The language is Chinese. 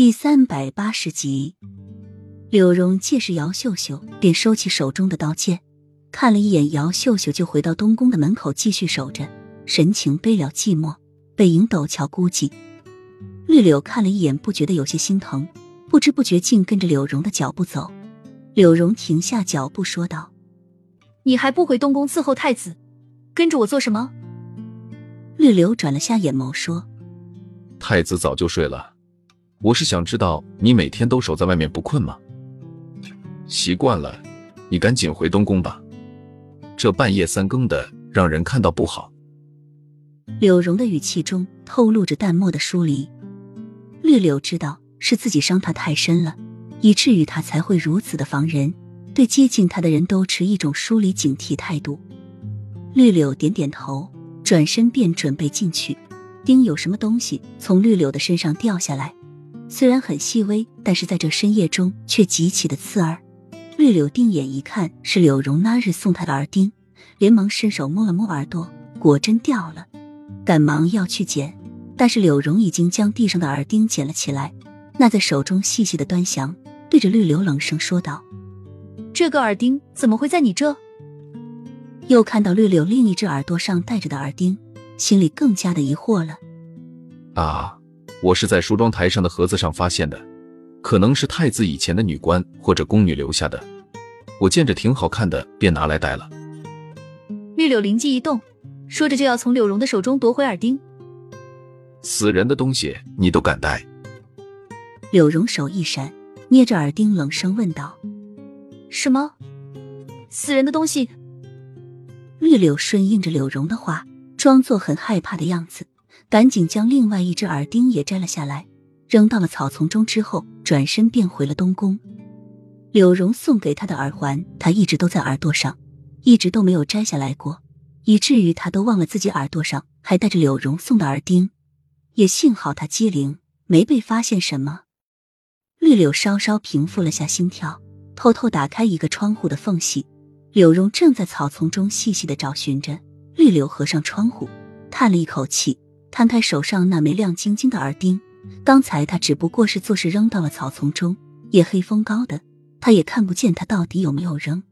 第三百八十集，柳荣借势姚秀秀便收起手中的刀剑，看了一眼姚秀秀，就回到东宫的门口继续守着，神情悲了寂寞。背影陡峭孤寂。绿柳看了一眼，不觉得有些心疼，不知不觉竟跟着柳荣的脚步走。柳荣停下脚步，说道：“你还不回东宫伺候太子，跟着我做什么？”绿柳转了下眼眸，说：“太子早就睡了。”我是想知道你每天都守在外面不困吗？习惯了，你赶紧回东宫吧。这半夜三更的，让人看到不好。柳荣的语气中透露着淡漠的疏离。绿柳知道是自己伤他太深了，以至于他才会如此的防人，对接近他的人都持一种疏离警惕态度。绿柳点点头，转身便准备进去。丁有什么东西从绿柳的身上掉下来。虽然很细微，但是在这深夜中却极其的刺耳。绿柳定眼一看，是柳荣那日送他的耳钉，连忙伸手摸了摸耳朵，果真掉了，赶忙要去捡，但是柳荣已经将地上的耳钉捡了起来，拿在手中细细的端详，对着绿柳冷声说道：“这个耳钉怎么会在你这？”又看到绿柳另一只耳朵上戴着的耳钉，心里更加的疑惑了。啊。我是在梳妆台上的盒子上发现的，可能是太子以前的女官或者宫女留下的。我见着挺好看的，便拿来戴了。绿柳灵机一动，说着就要从柳荣的手中夺回耳钉。死人的东西你都敢戴？柳荣手一闪，捏着耳钉，冷声问道：“什么？死人的东西？”绿柳顺应着柳荣的话，装作很害怕的样子。赶紧将另外一只耳钉也摘了下来，扔到了草丛中。之后转身便回了东宫。柳荣送给他的耳环，他一直都在耳朵上，一直都没有摘下来过，以至于他都忘了自己耳朵上还戴着柳荣送的耳钉。也幸好他机灵，没被发现什么。绿柳稍稍平复了下心跳，偷偷打开一个窗户的缝隙。柳荣正在草丛中细细的找寻着。绿柳合上窗户，叹了一口气。摊开手上那枚亮晶晶的耳钉，刚才他只不过是做事扔到了草丛中，夜黑风高的，他也看不见他到底有没有扔。